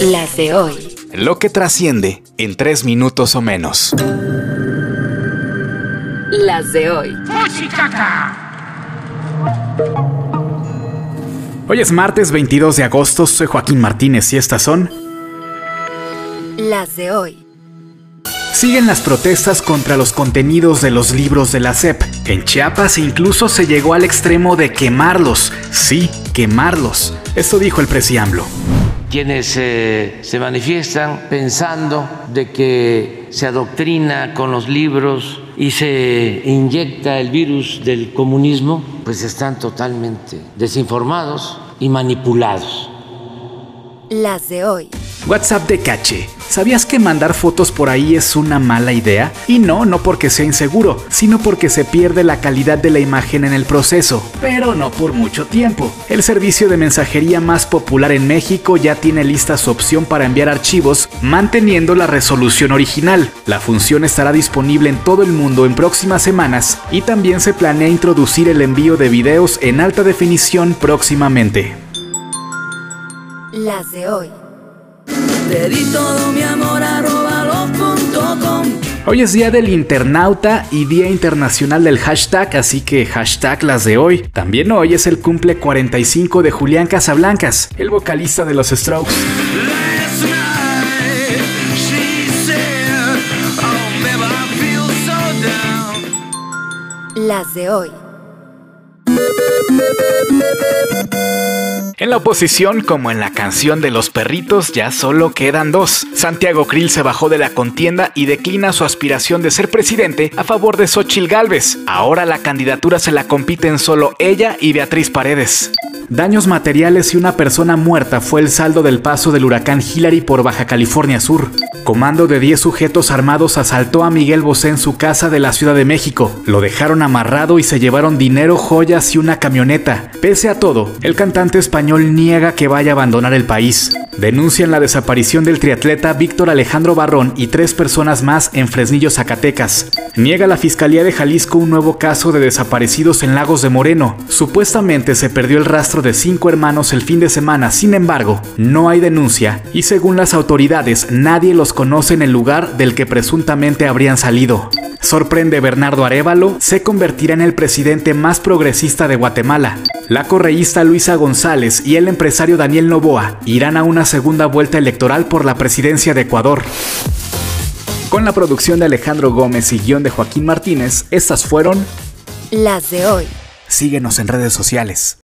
Las de hoy. Lo que trasciende en tres minutos o menos. Las de hoy. Hoy es martes 22 de agosto, soy Joaquín Martínez y estas son... Las de hoy. Siguen las protestas contra los contenidos de los libros de la SEP. En Chiapas incluso se llegó al extremo de quemarlos. Sí, quemarlos. Esto dijo el presiamblo. Quienes eh, se manifiestan pensando de que se adoctrina con los libros y se inyecta el virus del comunismo, pues están totalmente desinformados y manipulados. Las de hoy. WhatsApp de caché. ¿Sabías que mandar fotos por ahí es una mala idea? Y no, no porque sea inseguro, sino porque se pierde la calidad de la imagen en el proceso, pero no por mucho tiempo. El servicio de mensajería más popular en México ya tiene lista su opción para enviar archivos manteniendo la resolución original. La función estará disponible en todo el mundo en próximas semanas y también se planea introducir el envío de videos en alta definición próximamente. Las de hoy. Te di todo mi amor Hoy es día del internauta y día internacional del hashtag, así que hashtag las de hoy. También hoy es el cumple 45 de Julián Casablancas, el vocalista de los Strokes. Las de hoy. En la oposición, como en la canción de los perritos, ya solo quedan dos. Santiago Krill se bajó de la contienda y declina su aspiración de ser presidente a favor de Xochil Gálvez. Ahora la candidatura se la compiten solo ella y Beatriz Paredes. Daños materiales y una persona muerta fue el saldo del paso del huracán Hillary por Baja California Sur. Comando de 10 sujetos armados asaltó a Miguel Bosé en su casa de la Ciudad de México. Lo dejaron amarrado y se llevaron dinero, joyas y una camioneta. Pese a todo, el cantante niega que vaya a abandonar el país. Denuncian la desaparición del triatleta Víctor Alejandro Barrón y tres personas más en Fresnillo, Zacatecas. Niega la Fiscalía de Jalisco un nuevo caso de desaparecidos en Lagos de Moreno. Supuestamente se perdió el rastro de cinco hermanos el fin de semana, sin embargo, no hay denuncia y según las autoridades nadie los conoce en el lugar del que presuntamente habrían salido. Sorprende Bernardo Arevalo, se convertirá en el presidente más progresista de Guatemala. La correísta Luisa González y el empresario Daniel Novoa irán a una segunda vuelta electoral por la presidencia de Ecuador. Con la producción de Alejandro Gómez y guion de Joaquín Martínez, estas fueron las de hoy. Síguenos en redes sociales.